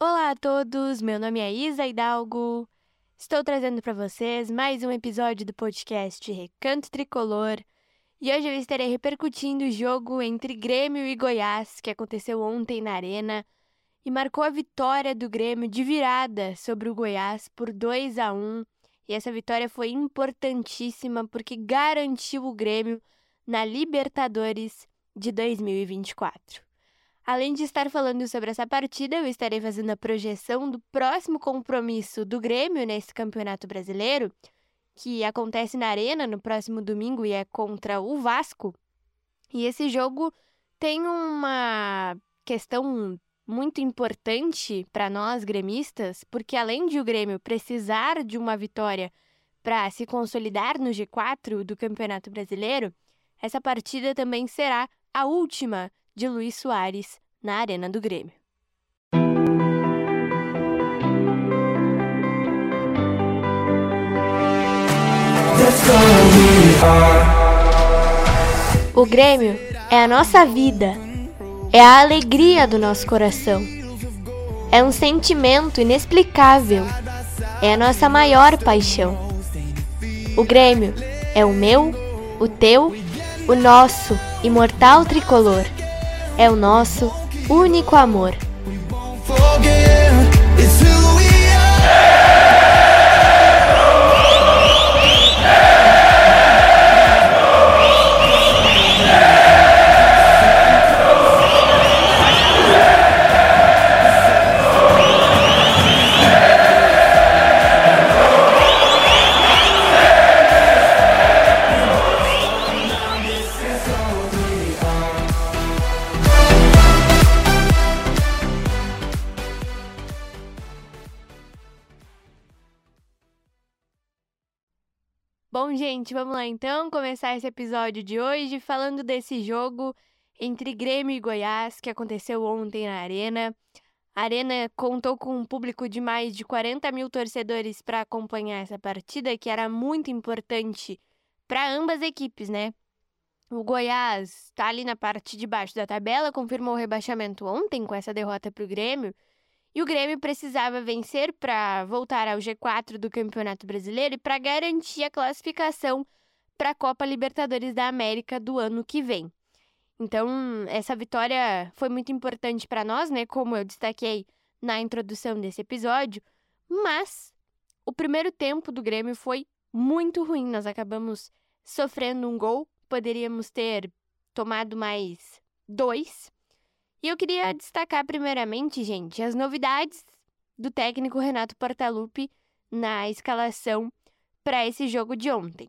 Olá a todos, meu nome é Isa Hidalgo. Estou trazendo para vocês mais um episódio do podcast Recanto Tricolor. E hoje eu estarei repercutindo o jogo entre Grêmio e Goiás, que aconteceu ontem na Arena e marcou a vitória do Grêmio de virada sobre o Goiás por 2 a 1. E essa vitória foi importantíssima porque garantiu o Grêmio na Libertadores de 2024. Além de estar falando sobre essa partida, eu estarei fazendo a projeção do próximo compromisso do Grêmio nesse Campeonato Brasileiro, que acontece na Arena no próximo domingo e é contra o Vasco. E esse jogo tem uma questão muito importante para nós gremistas, porque além de o Grêmio precisar de uma vitória para se consolidar no G4 do Campeonato Brasileiro, essa partida também será a última de Luiz Soares na Arena do Grêmio. O Grêmio é a nossa vida, é a alegria do nosso coração. É um sentimento inexplicável, é a nossa maior paixão. O Grêmio é o meu, o teu, o nosso imortal tricolor. É o nosso único amor. Bom, gente, vamos lá então começar esse episódio de hoje falando desse jogo entre Grêmio e Goiás que aconteceu ontem na Arena. A Arena contou com um público de mais de 40 mil torcedores para acompanhar essa partida, que era muito importante para ambas equipes, né? O Goiás está ali na parte de baixo da tabela, confirmou o rebaixamento ontem com essa derrota para o Grêmio. E o Grêmio precisava vencer para voltar ao G4 do Campeonato Brasileiro e para garantir a classificação para a Copa Libertadores da América do ano que vem. Então, essa vitória foi muito importante para nós, né? Como eu destaquei na introdução desse episódio. Mas o primeiro tempo do Grêmio foi muito ruim. Nós acabamos sofrendo um gol. Poderíamos ter tomado mais dois. E eu queria destacar primeiramente, gente, as novidades do técnico Renato Portaluppi na escalação para esse jogo de ontem.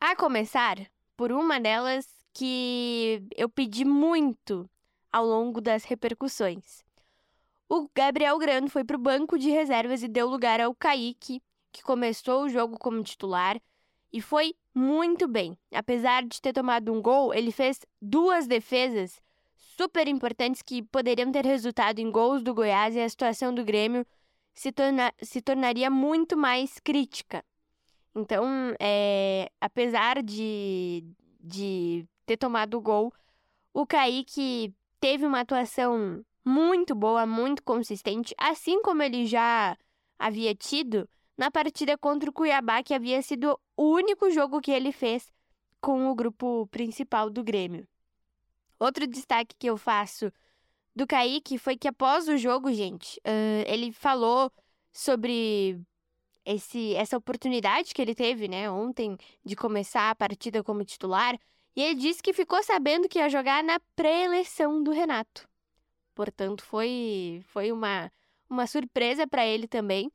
A começar por uma delas que eu pedi muito ao longo das repercussões. O Gabriel Grando foi para o banco de reservas e deu lugar ao Kaique, que começou o jogo como titular e foi muito bem. Apesar de ter tomado um gol, ele fez duas defesas super importantes que poderiam ter resultado em gols do Goiás e a situação do Grêmio se, torna, se tornaria muito mais crítica. Então, é, apesar de, de ter tomado o gol, o Kaique teve uma atuação muito boa, muito consistente, assim como ele já havia tido na partida contra o Cuiabá, que havia sido o único jogo que ele fez com o grupo principal do Grêmio. Outro destaque que eu faço do Kaique foi que após o jogo, gente, uh, ele falou sobre esse, essa oportunidade que ele teve, né, ontem, de começar a partida como titular. E ele disse que ficou sabendo que ia jogar na pré-eleição do Renato. Portanto, foi, foi uma, uma surpresa para ele também.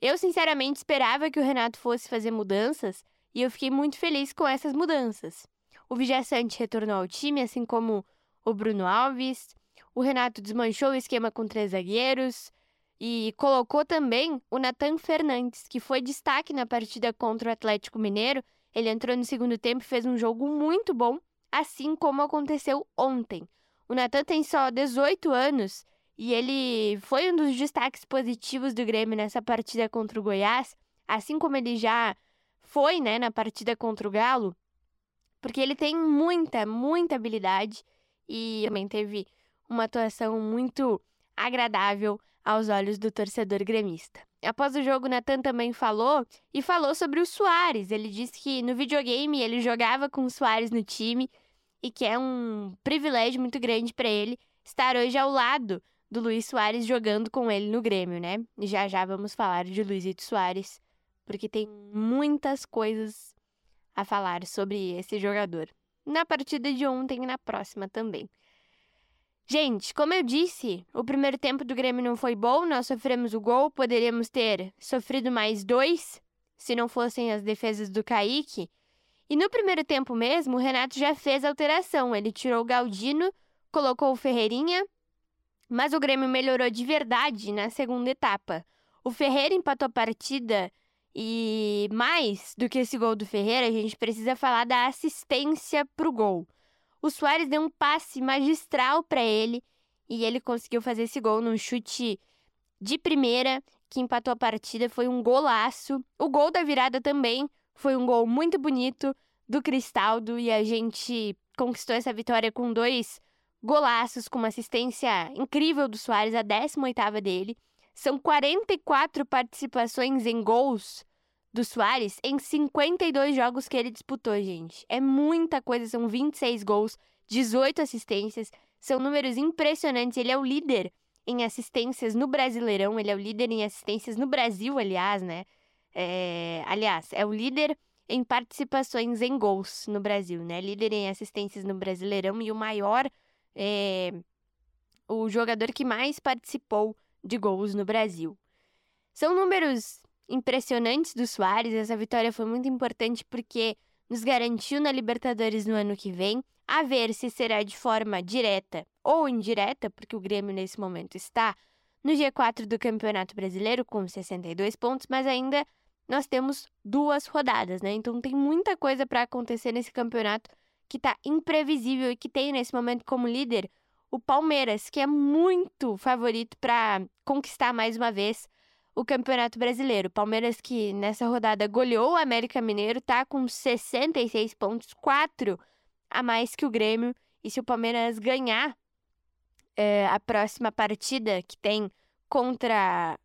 Eu, sinceramente, esperava que o Renato fosse fazer mudanças e eu fiquei muito feliz com essas mudanças. O Vijaçante retornou ao time, assim como o Bruno Alves. O Renato desmanchou o esquema com três zagueiros e colocou também o Nathan Fernandes, que foi destaque na partida contra o Atlético Mineiro. Ele entrou no segundo tempo e fez um jogo muito bom, assim como aconteceu ontem. O Nathan tem só 18 anos e ele foi um dos destaques positivos do Grêmio nessa partida contra o Goiás, assim como ele já foi né, na partida contra o Galo porque ele tem muita, muita habilidade e também teve uma atuação muito agradável aos olhos do torcedor gremista. Após o jogo, Nathan também falou e falou sobre o Soares. Ele disse que no videogame ele jogava com o Soares no time e que é um privilégio muito grande para ele estar hoje ao lado do Luiz Soares jogando com ele no Grêmio, né? Já já vamos falar de Luizito Soares, porque tem muitas coisas a falar sobre esse jogador. Na partida de ontem e na próxima também. Gente, como eu disse, o primeiro tempo do Grêmio não foi bom, nós sofremos o gol, poderíamos ter sofrido mais dois se não fossem as defesas do Kaique. E no primeiro tempo mesmo, o Renato já fez alteração. Ele tirou o Galdino, colocou o Ferreirinha, mas o Grêmio melhorou de verdade na segunda etapa. O Ferreira empatou a partida e mais do que esse gol do Ferreira, a gente precisa falar da assistência pro gol o Soares deu um passe magistral para ele e ele conseguiu fazer esse gol num chute de primeira que empatou a partida. Foi um golaço. O gol da virada também foi um gol muito bonito do Cristaldo e a gente conquistou essa vitória com dois golaços, com uma assistência incrível do Soares, a 18ª dele. São 44 participações em gols do Soares em 52 jogos que ele disputou, gente. É muita coisa, são 26 gols, 18 assistências, são números impressionantes. Ele é o líder em assistências no Brasileirão, ele é o líder em assistências no Brasil, aliás, né? É... Aliás, é o líder em participações em gols no Brasil, né? Líder em assistências no Brasileirão e o maior, é... o jogador que mais participou de gols no Brasil. São números impressionantes do Soares. Essa vitória foi muito importante porque nos garantiu na Libertadores no ano que vem, a ver se será de forma direta ou indireta, porque o Grêmio nesse momento está no G4 do Campeonato Brasileiro com 62 pontos, mas ainda nós temos duas rodadas, né? Então tem muita coisa para acontecer nesse campeonato que está imprevisível e que tem nesse momento como líder o Palmeiras, que é muito favorito para conquistar mais uma vez o Campeonato Brasileiro. Palmeiras que nessa rodada goleou o América Mineiro, tá com 66 pontos, 4 a mais que o Grêmio. E se o Palmeiras ganhar é, a próxima partida que tem contra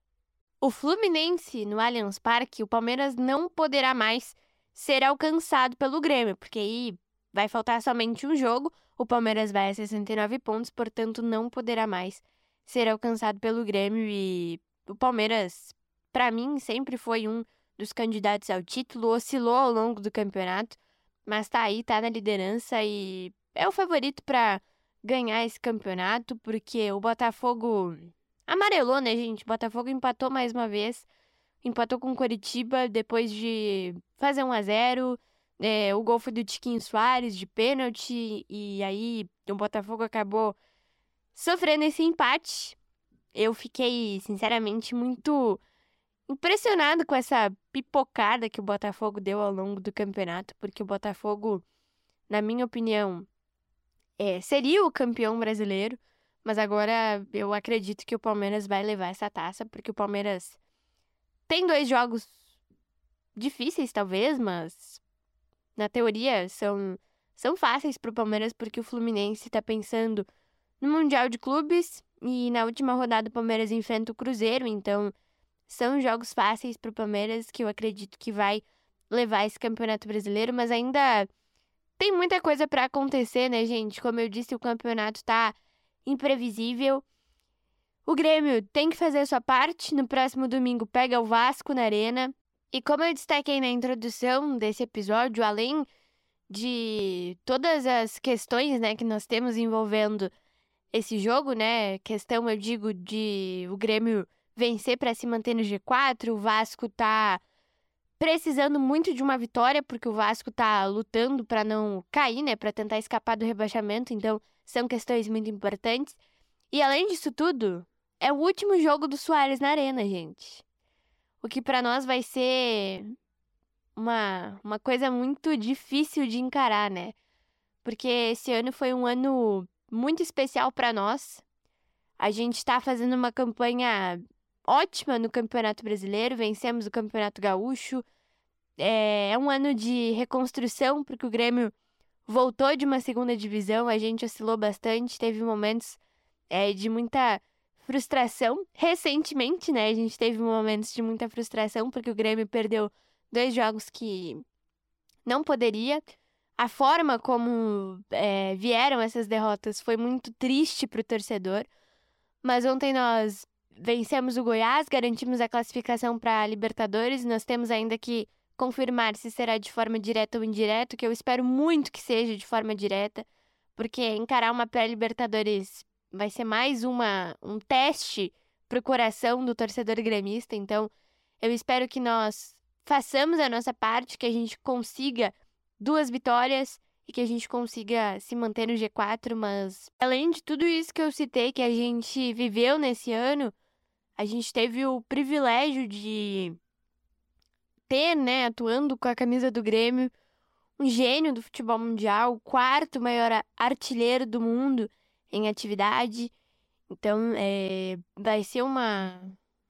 o Fluminense no Allianz Parque, o Palmeiras não poderá mais ser alcançado pelo Grêmio, porque aí vai faltar somente um jogo. O Palmeiras vai a 69 pontos, portanto, não poderá mais ser alcançado pelo Grêmio e o Palmeiras, para mim, sempre foi um dos candidatos ao título, oscilou ao longo do campeonato, mas tá aí, tá na liderança e é o favorito para ganhar esse campeonato, porque o Botafogo amarelou, né, gente? O Botafogo empatou mais uma vez, empatou com o Coritiba depois de fazer 1 a 0 é, o gol foi do Tiquinho Soares de pênalti, e aí o Botafogo acabou sofrendo esse empate. Eu fiquei, sinceramente, muito impressionado com essa pipocada que o Botafogo deu ao longo do campeonato, porque o Botafogo, na minha opinião, é, seria o campeão brasileiro, mas agora eu acredito que o Palmeiras vai levar essa taça, porque o Palmeiras tem dois jogos difíceis, talvez, mas na teoria são, são fáceis para o Palmeiras, porque o Fluminense está pensando no Mundial de Clubes e na última rodada o Palmeiras enfrenta o Cruzeiro, então são jogos fáceis para o Palmeiras que eu acredito que vai levar esse Campeonato Brasileiro, mas ainda tem muita coisa para acontecer, né, gente? Como eu disse, o campeonato tá imprevisível. O Grêmio tem que fazer a sua parte. No próximo domingo pega o Vasco na Arena. E como eu destaquei na introdução desse episódio, além de todas as questões, né, que nós temos envolvendo esse jogo, né? Questão, eu digo, de o Grêmio vencer para se manter no G4. O Vasco tá precisando muito de uma vitória, porque o Vasco tá lutando para não cair, né? Para tentar escapar do rebaixamento. Então, são questões muito importantes. E além disso tudo, é o último jogo do Soares na Arena, gente. O que para nós vai ser uma, uma coisa muito difícil de encarar, né? Porque esse ano foi um ano muito especial para nós. A gente está fazendo uma campanha ótima no Campeonato Brasileiro, vencemos o Campeonato Gaúcho. É, é um ano de reconstrução, porque o Grêmio voltou de uma segunda divisão, a gente oscilou bastante, teve momentos é, de muita frustração. Recentemente, né, a gente teve momentos de muita frustração, porque o Grêmio perdeu dois jogos que não poderia. A forma como é, vieram essas derrotas foi muito triste para o torcedor. Mas ontem nós vencemos o Goiás, garantimos a classificação para a Libertadores. Nós temos ainda que confirmar se será de forma direta ou indireta, que eu espero muito que seja de forma direta, porque encarar uma pré-Libertadores vai ser mais uma, um teste para o coração do torcedor gremista. Então, eu espero que nós façamos a nossa parte, que a gente consiga duas vitórias e que a gente consiga se manter no G4, mas além de tudo isso que eu citei que a gente viveu nesse ano, a gente teve o privilégio de ter, né, atuando com a camisa do Grêmio, um gênio do futebol mundial, o quarto maior artilheiro do mundo em atividade. Então, é, vai ser uma,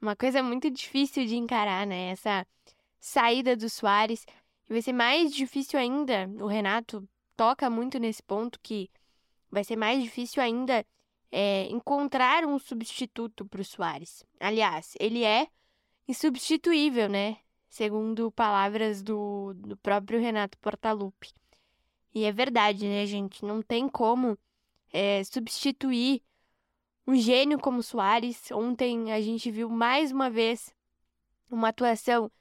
uma coisa muito difícil de encarar, né? Essa saída do Soares. Vai ser mais difícil ainda. O Renato toca muito nesse ponto que vai ser mais difícil ainda é, encontrar um substituto para o Soares. Aliás, ele é insubstituível, né? Segundo palavras do, do próprio Renato Portaluppi. E é verdade, né, gente? Não tem como é, substituir um gênio como Soares. Ontem a gente viu mais uma vez uma atuação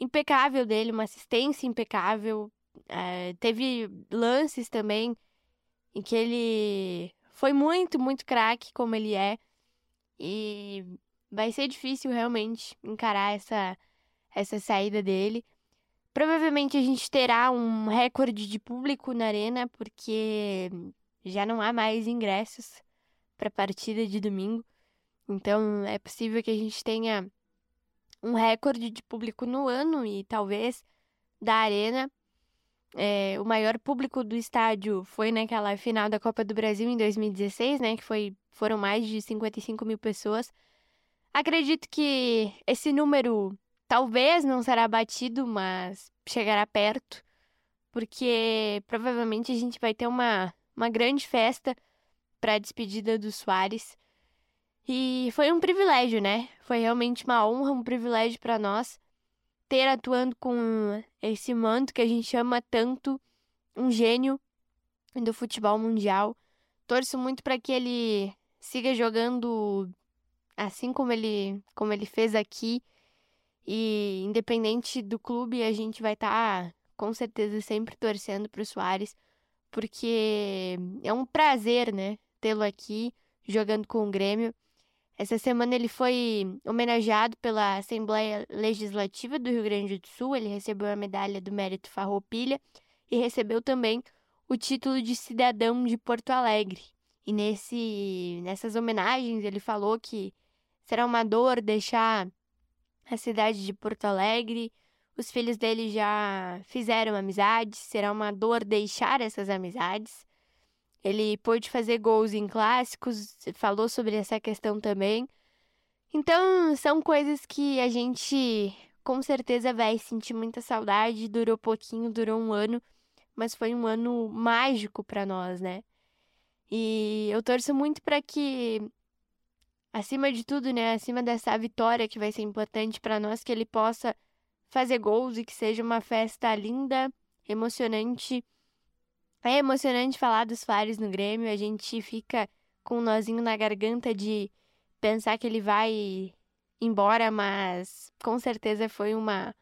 impecável dele, uma assistência impecável. É, teve lances também em que ele foi muito, muito craque como ele é. E vai ser difícil realmente encarar essa, essa saída dele. Provavelmente a gente terá um recorde de público na arena, porque já não há mais ingressos para a partida de domingo. Então é possível que a gente tenha um recorde de público no ano e talvez da arena. É, o maior público do estádio foi naquela final da Copa do Brasil em 2016, né? Que foi, foram mais de 55 mil pessoas. Acredito que esse número talvez não será batido, mas chegará perto, porque provavelmente a gente vai ter uma, uma grande festa para a despedida do Soares. E foi um privilégio, né? Foi realmente uma honra, um privilégio para nós ter atuando com esse manto que a gente ama tanto, um gênio do futebol mundial. Torço muito para que ele siga jogando assim como ele, como ele fez aqui. E independente do clube, a gente vai estar tá, com certeza sempre torcendo para o Soares, porque é um prazer, né, tê-lo aqui jogando com o Grêmio. Essa semana ele foi homenageado pela Assembleia Legislativa do Rio Grande do Sul. Ele recebeu a medalha do Mérito Farroupilha e recebeu também o título de cidadão de Porto Alegre. E nesse, nessas homenagens ele falou que será uma dor deixar a cidade de Porto Alegre. Os filhos dele já fizeram amizades, será uma dor deixar essas amizades. Ele pôde fazer gols em clássicos, falou sobre essa questão também. Então, são coisas que a gente com certeza vai sentir muita saudade. Durou pouquinho, durou um ano, mas foi um ano mágico para nós, né? E eu torço muito para que, acima de tudo, né, acima dessa vitória que vai ser importante para nós, que ele possa fazer gols e que seja uma festa linda, emocionante é emocionante falar dos Fares no Grêmio, a gente fica com um nozinho na garganta de pensar que ele vai embora, mas com certeza foi uma,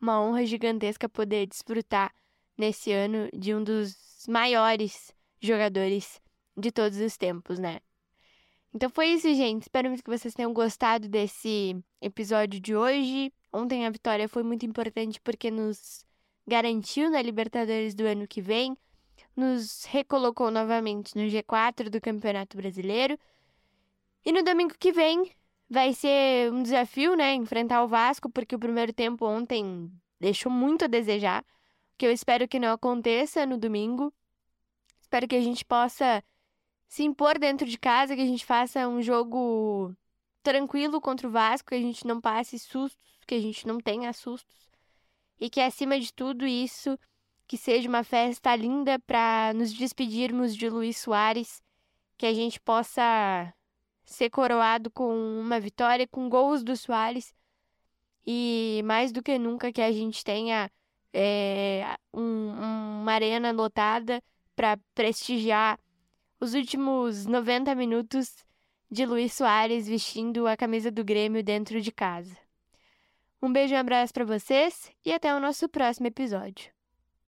uma honra gigantesca poder desfrutar nesse ano de um dos maiores jogadores de todos os tempos, né? Então foi isso, gente. Espero muito que vocês tenham gostado desse episódio de hoje. Ontem a vitória foi muito importante porque nos garantiu na Libertadores do ano que vem nos recolocou novamente no G4 do Campeonato Brasileiro. E no domingo que vem vai ser um desafio, né? Enfrentar o Vasco, porque o primeiro tempo ontem deixou muito a desejar. Que eu espero que não aconteça no domingo. Espero que a gente possa se impor dentro de casa, que a gente faça um jogo tranquilo contra o Vasco, que a gente não passe sustos, que a gente não tenha sustos. E que acima de tudo isso que seja uma festa linda para nos despedirmos de Luiz Soares, que a gente possa ser coroado com uma vitória, com gols do Soares. E mais do que nunca que a gente tenha é, um, uma arena lotada para prestigiar os últimos 90 minutos de Luiz Soares vestindo a camisa do Grêmio dentro de casa. Um beijo e um abraço para vocês e até o nosso próximo episódio.